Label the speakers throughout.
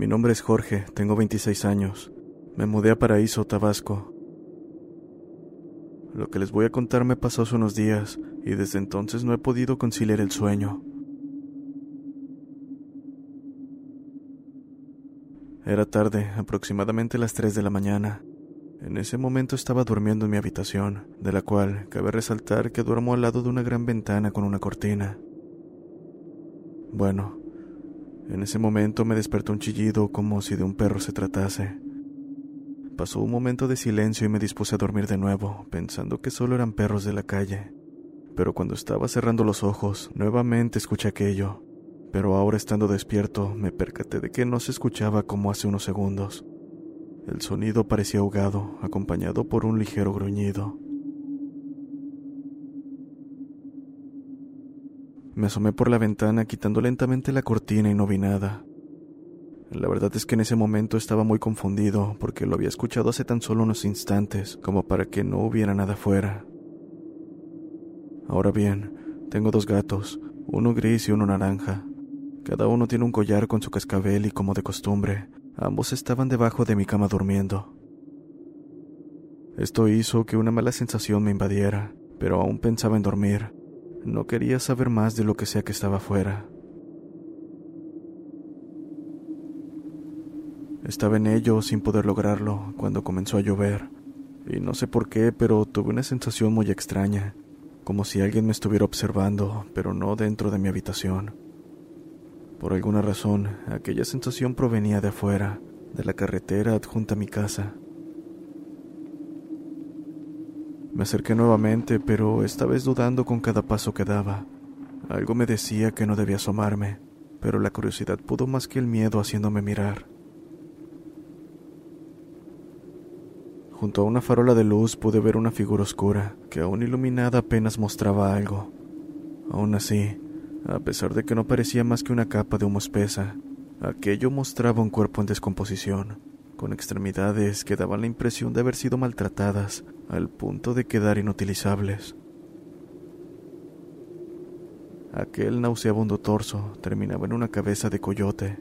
Speaker 1: Mi nombre es Jorge, tengo 26 años. Me mudé a Paraíso, Tabasco. Lo que les voy a contar me pasó hace unos días y desde entonces no he podido conciliar el sueño. Era tarde, aproximadamente las 3 de la mañana. En ese momento estaba durmiendo en mi habitación, de la cual cabe resaltar que duermo al lado de una gran ventana con una cortina. Bueno, en ese momento me despertó un chillido como si de un perro se tratase. Pasó un momento de silencio y me dispuse a dormir de nuevo, pensando que solo eran perros de la calle. Pero cuando estaba cerrando los ojos, nuevamente escuché aquello. Pero ahora estando despierto, me percaté de que no se escuchaba como hace unos segundos. El sonido parecía ahogado, acompañado por un ligero gruñido. Me asomé por la ventana quitando lentamente la cortina y no vi nada. La verdad es que en ese momento estaba muy confundido porque lo había escuchado hace tan solo unos instantes como para que no hubiera nada afuera. Ahora bien, tengo dos gatos, uno gris y uno naranja. Cada uno tiene un collar con su cascabel y como de costumbre, ambos estaban debajo de mi cama durmiendo. Esto hizo que una mala sensación me invadiera, pero aún pensaba en dormir. No quería saber más de lo que sea que estaba afuera. Estaba en ello sin poder lograrlo cuando comenzó a llover, y no sé por qué, pero tuve una sensación muy extraña, como si alguien me estuviera observando, pero no dentro de mi habitación. Por alguna razón, aquella sensación provenía de afuera, de la carretera adjunta a mi casa. Me acerqué nuevamente, pero esta vez dudando con cada paso que daba. Algo me decía que no debía asomarme, pero la curiosidad pudo más que el miedo haciéndome mirar. Junto a una farola de luz pude ver una figura oscura, que aún iluminada apenas mostraba algo. Aún así, a pesar de que no parecía más que una capa de humo espesa, aquello mostraba un cuerpo en descomposición, con extremidades que daban la impresión de haber sido maltratadas al punto de quedar inutilizables. Aquel nauseabundo torso terminaba en una cabeza de coyote,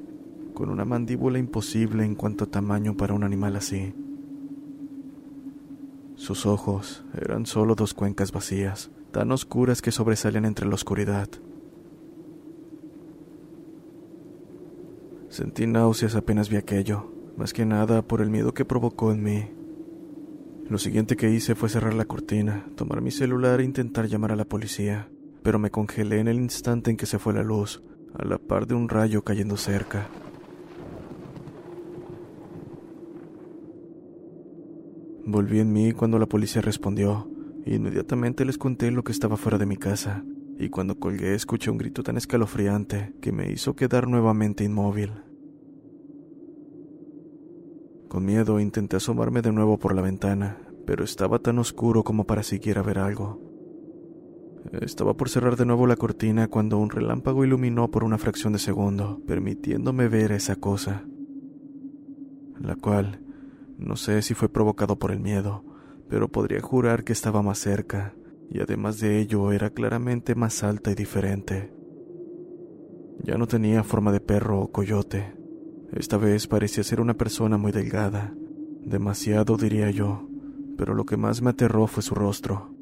Speaker 1: con una mandíbula imposible en cuanto a tamaño para un animal así. Sus ojos eran solo dos cuencas vacías, tan oscuras que sobresalían entre la oscuridad. Sentí náuseas apenas vi aquello, más que nada por el miedo que provocó en mí. Lo siguiente que hice fue cerrar la cortina, tomar mi celular e intentar llamar a la policía, pero me congelé en el instante en que se fue la luz, a la par de un rayo cayendo cerca. Volví en mí cuando la policía respondió. Inmediatamente les conté lo que estaba fuera de mi casa, y cuando colgué escuché un grito tan escalofriante que me hizo quedar nuevamente inmóvil. Con miedo intenté asomarme de nuevo por la ventana, pero estaba tan oscuro como para siquiera ver algo. Estaba por cerrar de nuevo la cortina cuando un relámpago iluminó por una fracción de segundo, permitiéndome ver esa cosa, la cual no sé si fue provocado por el miedo, pero podría jurar que estaba más cerca, y además de ello era claramente más alta y diferente. Ya no tenía forma de perro o coyote. Esta vez parecía ser una persona muy delgada, demasiado diría yo, pero lo que más me aterró fue su rostro.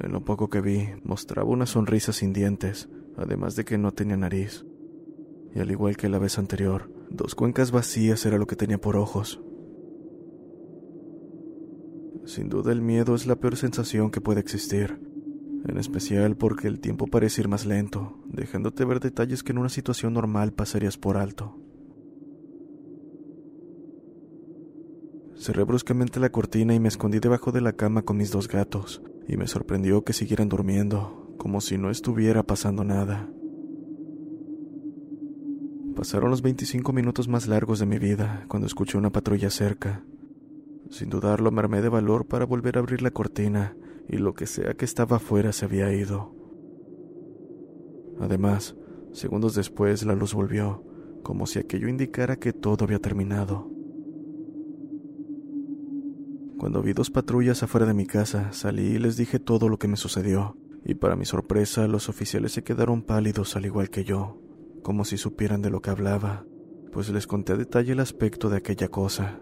Speaker 1: En lo poco que vi, mostraba una sonrisa sin dientes, además de que no tenía nariz. Y al igual que la vez anterior, Dos cuencas vacías era lo que tenía por ojos. Sin duda el miedo es la peor sensación que puede existir. En especial porque el tiempo parece ir más lento, dejándote ver detalles que en una situación normal pasarías por alto. Cerré bruscamente la cortina y me escondí debajo de la cama con mis dos gatos, y me sorprendió que siguieran durmiendo, como si no estuviera pasando nada. Pasaron los 25 minutos más largos de mi vida cuando escuché una patrulla cerca. Sin dudarlo, me armé de valor para volver a abrir la cortina y lo que sea que estaba afuera se había ido. Además, segundos después la luz volvió, como si aquello indicara que todo había terminado. Cuando vi dos patrullas afuera de mi casa, salí y les dije todo lo que me sucedió, y para mi sorpresa los oficiales se quedaron pálidos al igual que yo, como si supieran de lo que hablaba, pues les conté a detalle el aspecto de aquella cosa.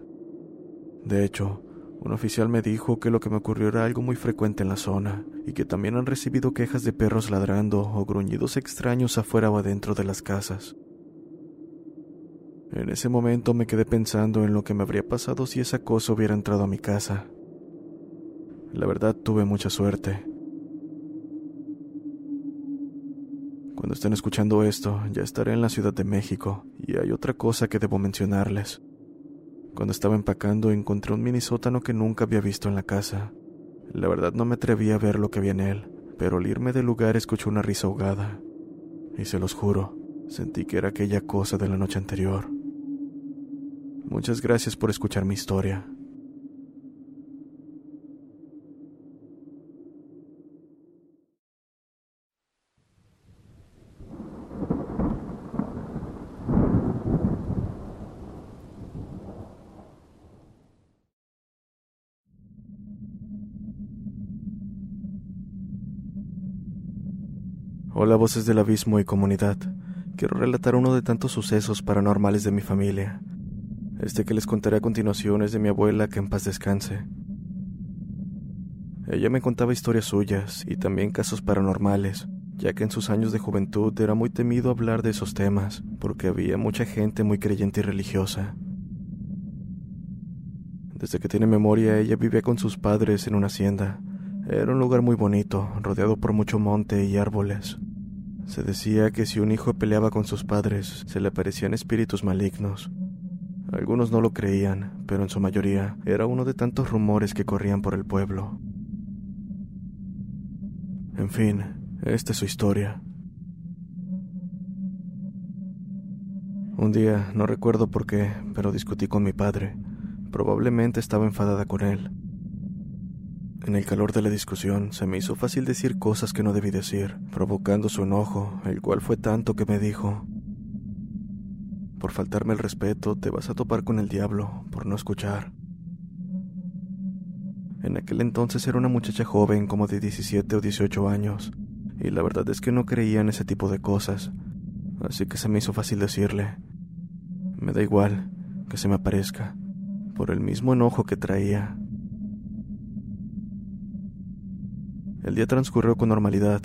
Speaker 1: De hecho, un oficial me dijo que lo que me ocurrió era algo muy frecuente en la zona, y que también han recibido quejas de perros ladrando o gruñidos extraños afuera o adentro de las casas. En ese momento me quedé pensando en lo que me habría pasado si esa cosa hubiera entrado a mi casa. La verdad tuve mucha suerte. Cuando estén escuchando esto, ya estaré en la Ciudad de México, y hay otra cosa que debo mencionarles. Cuando estaba empacando encontré un mini sótano que nunca había visto en la casa. La verdad no me atreví a ver lo que había en él, pero al irme del lugar escuché una risa ahogada. Y se los juro, sentí que era aquella cosa de la noche anterior. Muchas gracias por escuchar mi historia. Hola voces del abismo y comunidad. Quiero relatar uno de tantos sucesos paranormales de mi familia. Este que les contaré a continuación es de mi abuela, que en paz descanse. Ella me contaba historias suyas y también casos paranormales, ya que en sus años de juventud era muy temido hablar de esos temas, porque había mucha gente muy creyente y religiosa. Desde que tiene memoria, ella vivía con sus padres en una hacienda. Era un lugar muy bonito, rodeado por mucho monte y árboles. Se decía que si un hijo peleaba con sus padres, se le aparecían espíritus malignos, algunos no lo creían, pero en su mayoría era uno de tantos rumores que corrían por el pueblo. En fin, esta es su historia. Un día, no recuerdo por qué, pero discutí con mi padre. Probablemente estaba enfadada con él. En el calor de la discusión se me hizo fácil decir cosas que no debí decir, provocando su enojo, el cual fue tanto que me dijo, por faltarme el respeto, te vas a topar con el diablo, por no escuchar. En aquel entonces era una muchacha joven como de 17 o 18 años, y la verdad es que no creía en ese tipo de cosas, así que se me hizo fácil decirle, me da igual que se me aparezca, por el mismo enojo que traía. El día transcurrió con normalidad,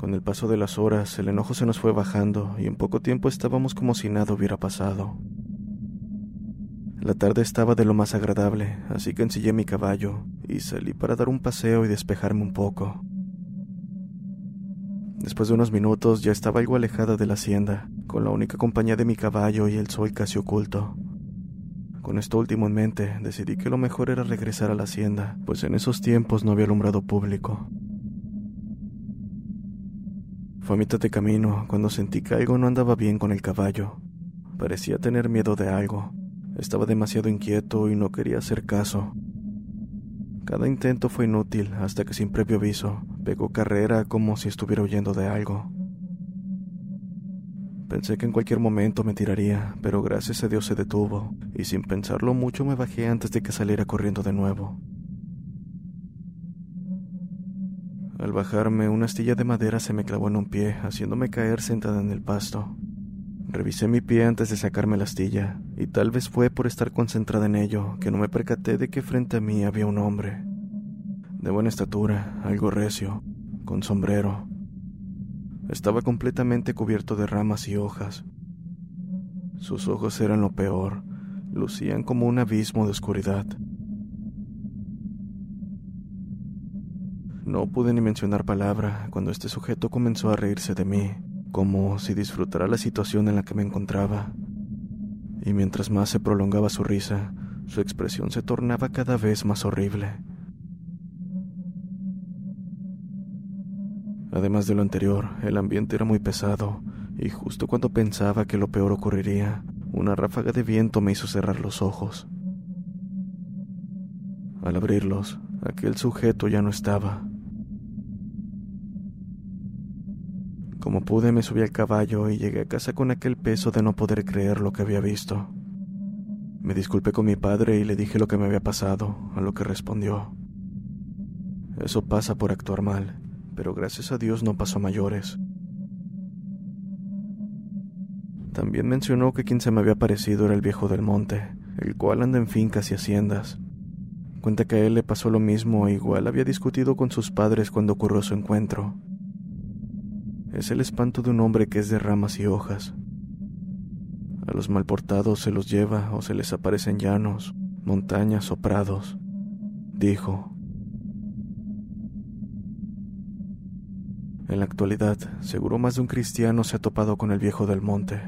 Speaker 1: con el paso de las horas, el enojo se nos fue bajando y en poco tiempo estábamos como si nada hubiera pasado. La tarde estaba de lo más agradable, así que ensillé mi caballo y salí para dar un paseo y despejarme un poco. Después de unos minutos ya estaba algo alejada de la hacienda, con la única compañía de mi caballo y el sol casi oculto. Con esto último en mente, decidí que lo mejor era regresar a la hacienda, pues en esos tiempos no había alumbrado público. A mitad de camino cuando sentí que algo no andaba bien con el caballo. Parecía tener miedo de algo. Estaba demasiado inquieto y no quería hacer caso. Cada intento fue inútil hasta que sin previo aviso pegó carrera como si estuviera huyendo de algo. Pensé que en cualquier momento me tiraría, pero gracias a Dios se detuvo, y sin pensarlo mucho me bajé antes de que saliera corriendo de nuevo. Al bajarme, una astilla de madera se me clavó en un pie, haciéndome caer sentada en el pasto. Revisé mi pie antes de sacarme la astilla, y tal vez fue por estar concentrada en ello que no me percaté de que frente a mí había un hombre. De buena estatura, algo recio, con sombrero. Estaba completamente cubierto de ramas y hojas. Sus ojos eran lo peor, lucían como un abismo de oscuridad. No pude ni mencionar palabra cuando este sujeto comenzó a reírse de mí, como si disfrutara la situación en la que me encontraba. Y mientras más se prolongaba su risa, su expresión se tornaba cada vez más horrible. Además de lo anterior, el ambiente era muy pesado, y justo cuando pensaba que lo peor ocurriría, una ráfaga de viento me hizo cerrar los ojos. Al abrirlos, aquel sujeto ya no estaba. Como pude me subí al caballo y llegué a casa con aquel peso de no poder creer lo que había visto. Me disculpé con mi padre y le dije lo que me había pasado, a lo que respondió. Eso pasa por actuar mal, pero gracias a Dios no pasó a mayores. También mencionó que quien se me había parecido era el viejo del monte, el cual anda en fincas y haciendas. Cuenta que a él le pasó lo mismo e igual había discutido con sus padres cuando ocurrió su encuentro. Es el espanto de un hombre que es de ramas y hojas. A los malportados se los lleva o se les aparecen llanos, montañas o prados, dijo. En la actualidad, seguro más de un cristiano se ha topado con el viejo del monte.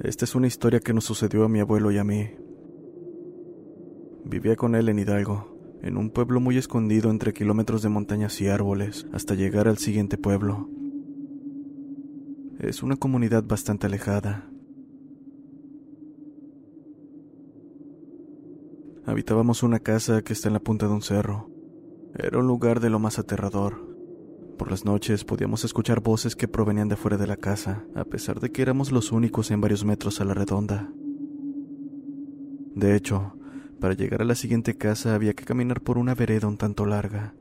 Speaker 1: Esta es una historia que nos sucedió a mi abuelo y a mí. Vivía con él en Hidalgo, en un pueblo muy escondido entre kilómetros de montañas y árboles, hasta llegar al siguiente pueblo. Es una comunidad bastante alejada. Habitábamos una casa que está en la punta de un cerro. Era un lugar de lo más aterrador. Por las noches podíamos escuchar voces que provenían de fuera de la casa, a pesar de que éramos los únicos en varios metros a la redonda. De hecho, para llegar a la siguiente casa había que caminar por una vereda un tanto larga.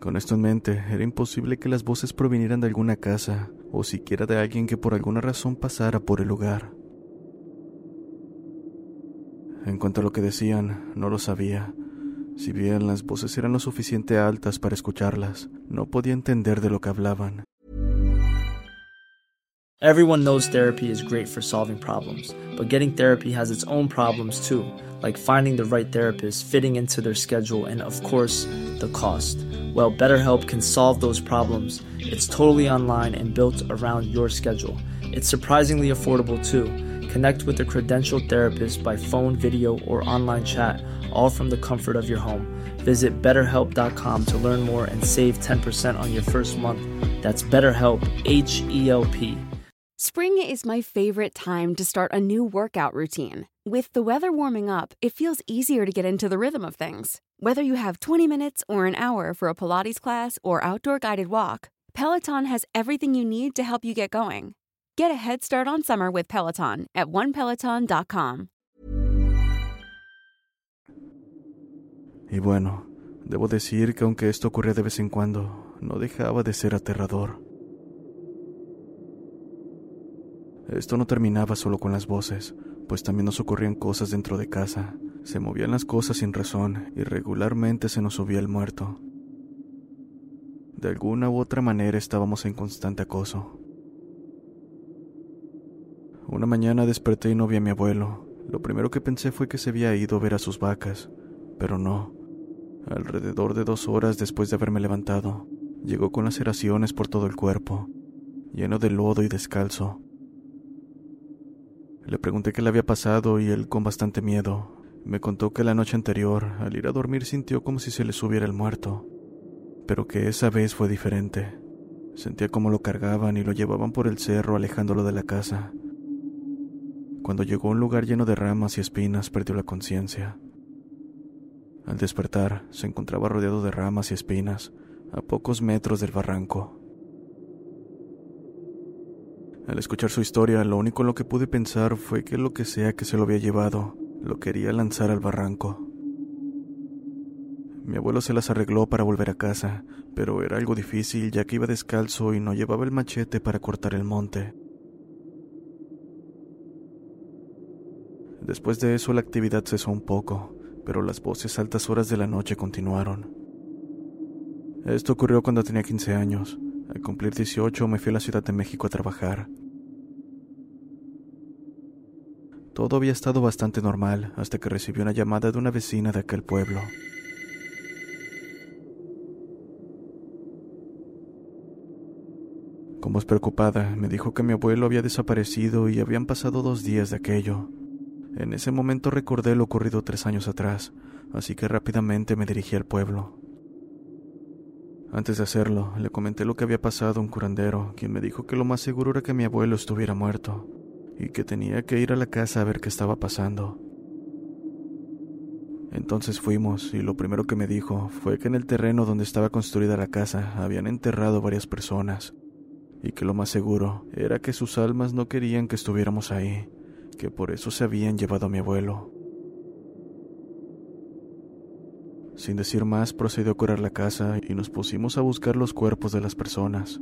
Speaker 1: Con esto en mente, era imposible que las voces provinieran de alguna casa, o siquiera de alguien que por alguna razón pasara por el lugar. En cuanto a lo que decían, no lo sabía, si bien las voces eran lo suficiente altas para escucharlas, no podía entender de lo que hablaban.
Speaker 2: Everyone knows therapy is great for solving problems, but getting therapy has its own problems too, like finding the right therapist, fitting into their schedule, and of course, the cost. Well, BetterHelp can solve those problems. It's totally online and built around your schedule. It's surprisingly affordable too. Connect with a credentialed therapist by phone, video, or online chat all from the comfort of your home. Visit betterhelp.com to learn more and save 10% on your first month. That's BetterHelp, H E L P.
Speaker 3: Spring is my favorite time to start a new workout routine. With the weather warming up, it feels easier to get into the rhythm of things. Whether you have 20 minutes or an hour for a Pilates class or outdoor guided walk, Peloton has everything you need to help you get going. Get a head start on summer with Peloton at onepeloton.com.
Speaker 1: Y bueno, debo decir que aunque esto ocurría de vez en cuando, no dejaba de ser aterrador. Esto no terminaba solo con las voces, pues también nos ocurrían cosas dentro de casa. Se movían las cosas sin razón y regularmente se nos subía el muerto. De alguna u otra manera estábamos en constante acoso. Una mañana desperté y no vi a mi abuelo. Lo primero que pensé fue que se había ido a ver a sus vacas, pero no. Alrededor de dos horas después de haberme levantado, llegó con laceraciones por todo el cuerpo, lleno de lodo y descalzo. Le pregunté qué le había pasado y él, con bastante miedo, me contó que la noche anterior, al ir a dormir, sintió como si se le subiera el muerto, pero que esa vez fue diferente. Sentía como lo cargaban y lo llevaban por el cerro alejándolo de la casa. Cuando llegó a un lugar lleno de ramas y espinas, perdió la conciencia. Al despertar, se encontraba rodeado de ramas y espinas, a pocos metros del barranco. Al escuchar su historia, lo único en lo que pude pensar fue que lo que sea que se lo había llevado, lo quería lanzar al barranco. Mi abuelo se las arregló para volver a casa, pero era algo difícil ya que iba descalzo y no llevaba el machete para cortar el monte. Después de eso la actividad cesó un poco, pero las voces altas horas de la noche continuaron. Esto ocurrió cuando tenía 15 años. Al cumplir 18 me fui a la Ciudad de México a trabajar. Todo había estado bastante normal hasta que recibí una llamada de una vecina de aquel pueblo. Como es preocupada, me dijo que mi abuelo había desaparecido y habían pasado dos días de aquello. En ese momento recordé lo ocurrido tres años atrás, así que rápidamente me dirigí al pueblo. Antes de hacerlo, le comenté lo que había pasado a un curandero, quien me dijo que lo más seguro era que mi abuelo estuviera muerto, y que tenía que ir a la casa a ver qué estaba pasando. Entonces fuimos, y lo primero que me dijo fue que en el terreno donde estaba construida la casa habían enterrado varias personas, y que lo más seguro era que sus almas no querían que estuviéramos ahí, que por eso se habían llevado a mi abuelo. Sin decir más, procedió a curar la casa y nos pusimos a buscar los cuerpos de las personas.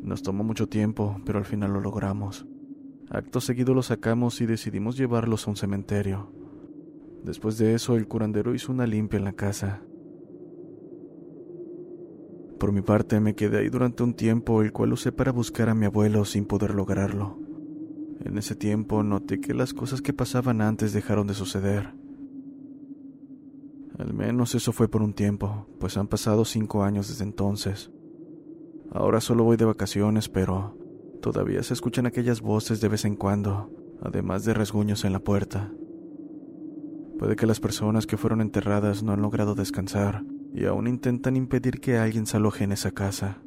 Speaker 1: Nos tomó mucho tiempo, pero al final lo logramos. Acto seguido los sacamos y decidimos llevarlos a un cementerio. Después de eso, el curandero hizo una limpia en la casa. Por mi parte, me quedé ahí durante un tiempo, el cual usé para buscar a mi abuelo sin poder lograrlo. En ese tiempo noté que las cosas que pasaban antes dejaron de suceder. Al menos eso fue por un tiempo, pues han pasado cinco años desde entonces. Ahora solo voy de vacaciones, pero todavía se escuchan aquellas voces de vez en cuando, además de rasguños en la puerta. Puede que las personas que fueron enterradas no han logrado descansar y aún intentan impedir que alguien se aloje en esa casa.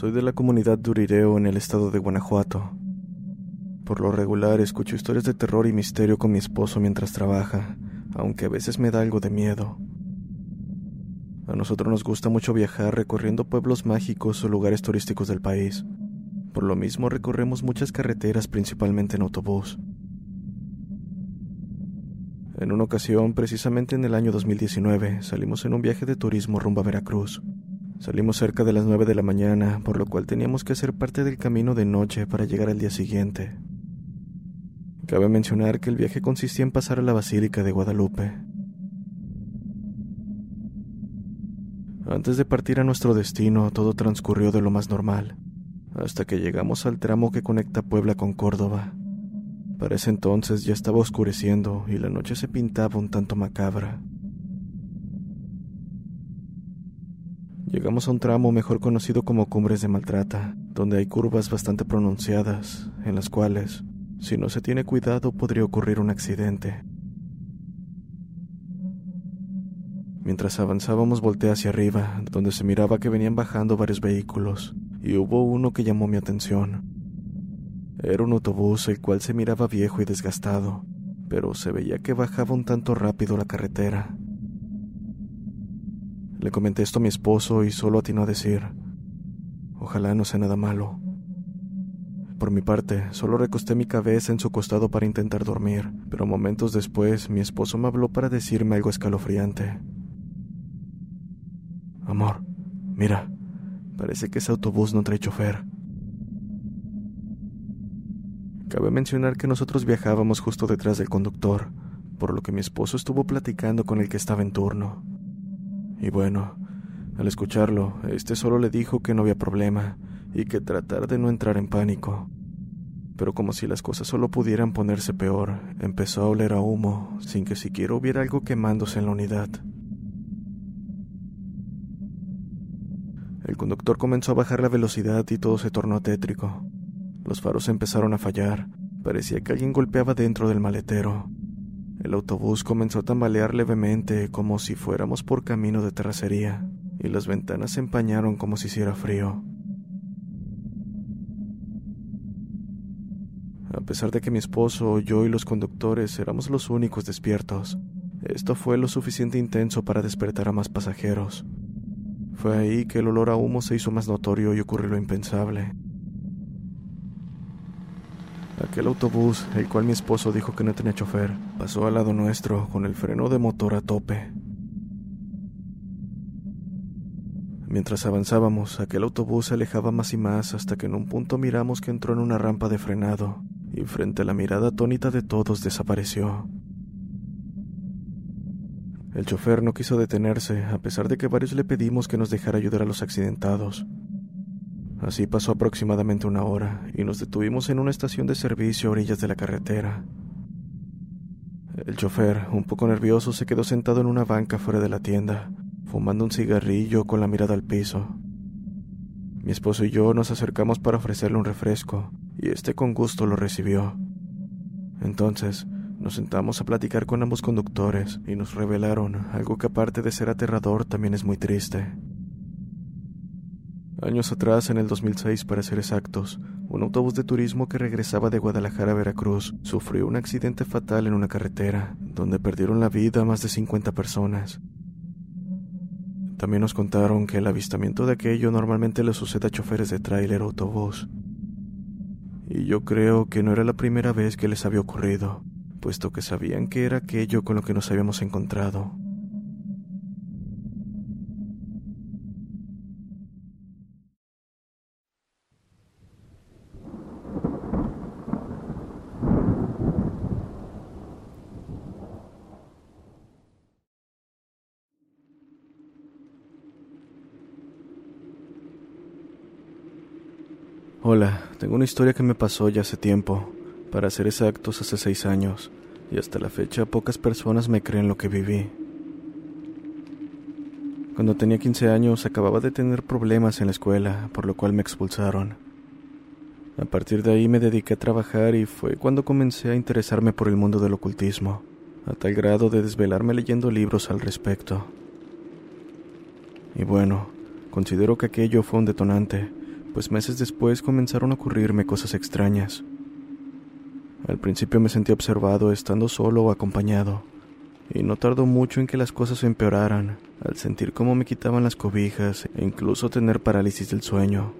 Speaker 1: Soy de la comunidad de Urireo en el estado de Guanajuato. Por lo regular escucho historias de terror y misterio con mi esposo mientras trabaja, aunque a veces me da algo de miedo. A nosotros nos gusta mucho viajar recorriendo pueblos mágicos o lugares turísticos del país. Por lo mismo recorremos muchas carreteras principalmente en autobús. En una ocasión, precisamente en el año 2019, salimos en un viaje de turismo rumbo a Veracruz. Salimos cerca de las nueve de la mañana, por lo cual teníamos que hacer parte del camino de noche para llegar al día siguiente. Cabe mencionar que el viaje consistía en pasar a la Basílica de Guadalupe. Antes de partir a nuestro destino, todo transcurrió de lo más normal, hasta que llegamos al tramo que conecta Puebla con Córdoba. Para ese entonces ya estaba oscureciendo y la noche se pintaba un tanto macabra. Llegamos a un tramo mejor conocido como Cumbres de Maltrata, donde hay curvas bastante pronunciadas, en las cuales, si no se tiene cuidado, podría ocurrir un accidente. Mientras avanzábamos volteé hacia arriba, donde se miraba que venían bajando varios vehículos, y hubo uno que llamó mi atención. Era un autobús el cual se miraba viejo y desgastado, pero se veía que bajaba un tanto rápido la carretera. Le comenté esto a mi esposo y solo atinó a decir, ojalá no sea nada malo. Por mi parte, solo recosté mi cabeza en su costado para intentar dormir, pero momentos después mi esposo me habló para decirme algo escalofriante. Amor, mira, parece que ese autobús no trae chofer. Cabe mencionar que nosotros viajábamos justo detrás del conductor, por lo que mi esposo estuvo platicando con el que estaba en turno. Y bueno, al escucharlo, este solo le dijo que no había problema y que tratar de no entrar en pánico. Pero como si las cosas solo pudieran ponerse peor, empezó a oler a humo, sin que siquiera hubiera algo quemándose en la unidad. El conductor comenzó a bajar la velocidad y todo se tornó tétrico. Los faros empezaron a fallar. Parecía que alguien golpeaba dentro del maletero. El autobús comenzó a tambalear levemente como si fuéramos por camino de terracería, y las ventanas se empañaron como si hiciera frío. A pesar de que mi esposo, yo y los conductores éramos los únicos despiertos, esto fue lo suficiente intenso para despertar a más pasajeros. Fue ahí que el olor a humo se hizo más notorio y ocurrió lo impensable. Aquel autobús, el cual mi esposo dijo que no tenía chofer, pasó al lado nuestro con el freno de motor a tope. Mientras avanzábamos, aquel autobús se alejaba más y más hasta que en un punto miramos que entró en una rampa de frenado y frente a la mirada atónita de todos desapareció. El chofer no quiso detenerse, a pesar de que varios le pedimos que nos dejara ayudar a los accidentados. Así pasó aproximadamente una hora y nos detuvimos en una estación de servicio a orillas de la carretera. El chofer, un poco nervioso, se quedó sentado en una banca fuera de la tienda, fumando un cigarrillo con la mirada al piso. Mi esposo y yo nos acercamos para ofrecerle un refresco, y este con gusto lo recibió. Entonces, nos sentamos a platicar con ambos conductores y nos revelaron algo que aparte de ser aterrador también es muy triste. Años atrás, en el 2006 para ser exactos, un autobús de turismo que regresaba de Guadalajara a Veracruz sufrió un accidente fatal en una carretera, donde perdieron la vida más de 50 personas. También nos contaron que el avistamiento de aquello normalmente le sucede a choferes de tráiler o autobús. Y yo creo que no era la primera vez que les había ocurrido, puesto que sabían que era aquello con lo que nos habíamos encontrado. Hola, tengo una historia que me pasó ya hace tiempo, para ser exactos hace seis años, y hasta la fecha pocas personas me creen lo que viví. Cuando tenía 15 años acababa de tener problemas en la escuela, por lo cual me expulsaron. A partir de ahí me dediqué a trabajar y fue cuando comencé a interesarme por el mundo del ocultismo, a tal grado de desvelarme leyendo libros al respecto. Y bueno, considero que aquello fue un detonante, pues meses después comenzaron a ocurrirme cosas extrañas. Al principio me sentí observado estando solo o acompañado, y no tardó mucho en que las cosas empeoraran, al sentir cómo me quitaban las cobijas e incluso tener parálisis del sueño.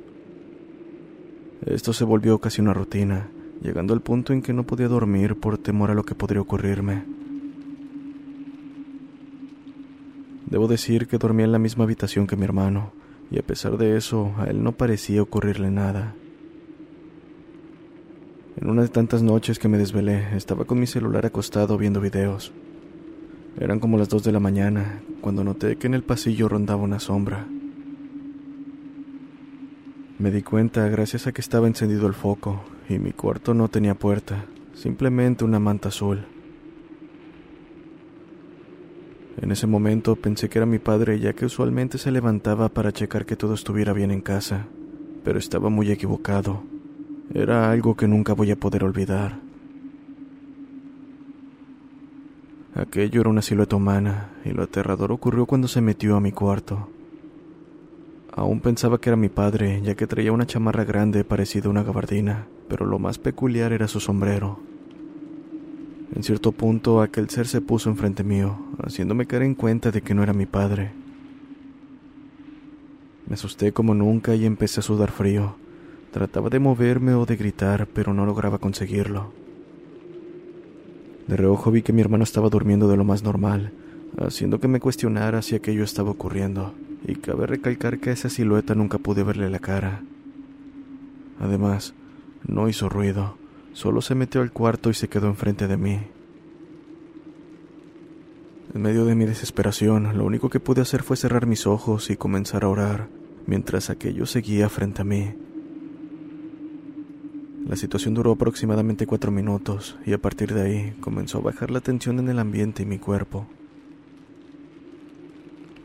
Speaker 1: Esto se volvió casi una rutina, llegando al punto en que no podía dormir por temor a lo que podría ocurrirme. Debo decir que dormía en la misma habitación que mi hermano, y a pesar de eso, a él no parecía ocurrirle nada. En una de tantas noches que me desvelé, estaba con mi celular acostado viendo videos. Eran como las dos de la mañana, cuando noté que en el pasillo rondaba una sombra. Me di cuenta gracias a que estaba encendido el foco, y mi cuarto no tenía puerta, simplemente una manta azul. En ese momento pensé que era mi padre ya que usualmente se levantaba para checar que todo estuviera bien en casa, pero estaba muy equivocado. Era algo que nunca voy a poder olvidar. Aquello era una silueta humana, y lo aterrador ocurrió cuando se metió a mi cuarto. Aún pensaba que era mi padre, ya que traía una chamarra grande parecida a una gabardina, pero lo más peculiar era su sombrero. En cierto punto aquel ser se puso enfrente mío, haciéndome caer en cuenta de que no era mi padre. Me asusté como nunca y empecé a sudar frío. Trataba de moverme o de gritar, pero no lograba conseguirlo. De reojo vi que mi hermano estaba durmiendo de lo más normal, haciendo que me cuestionara si aquello estaba ocurriendo, y cabe recalcar que a esa silueta nunca pude verle la cara. Además, no hizo ruido, Solo se metió al cuarto y se quedó enfrente de mí. En medio de mi desesperación, lo único que pude hacer fue cerrar mis ojos y comenzar a orar, mientras aquello seguía frente a mí. La situación duró aproximadamente cuatro minutos y a partir de ahí comenzó a bajar la tensión en el ambiente y mi cuerpo.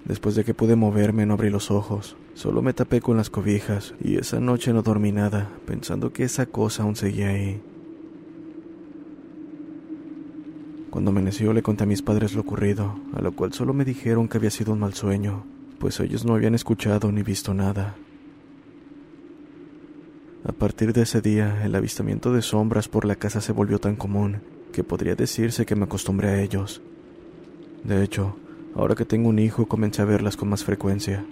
Speaker 1: Después de que pude moverme no abrí los ojos, solo me tapé con las cobijas y esa noche no dormí nada, pensando que esa cosa aún seguía ahí. Cuando amaneció le conté a mis padres lo ocurrido, a lo cual solo me dijeron que había sido un mal sueño, pues ellos no habían escuchado ni visto nada. A partir de ese día, el avistamiento de sombras por la casa se volvió tan común que podría decirse que me acostumbré a ellos. De hecho, ahora que tengo un hijo comencé a verlas con más frecuencia.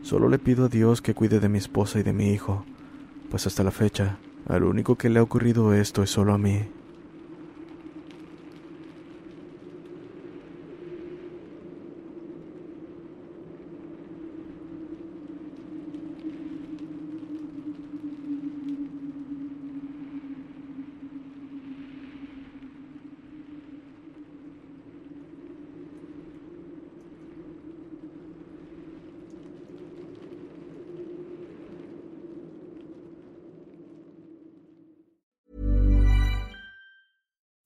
Speaker 1: Solo le pido a Dios que cuide de mi esposa y de mi hijo, pues hasta la fecha, al único que le ha ocurrido esto es solo a mí.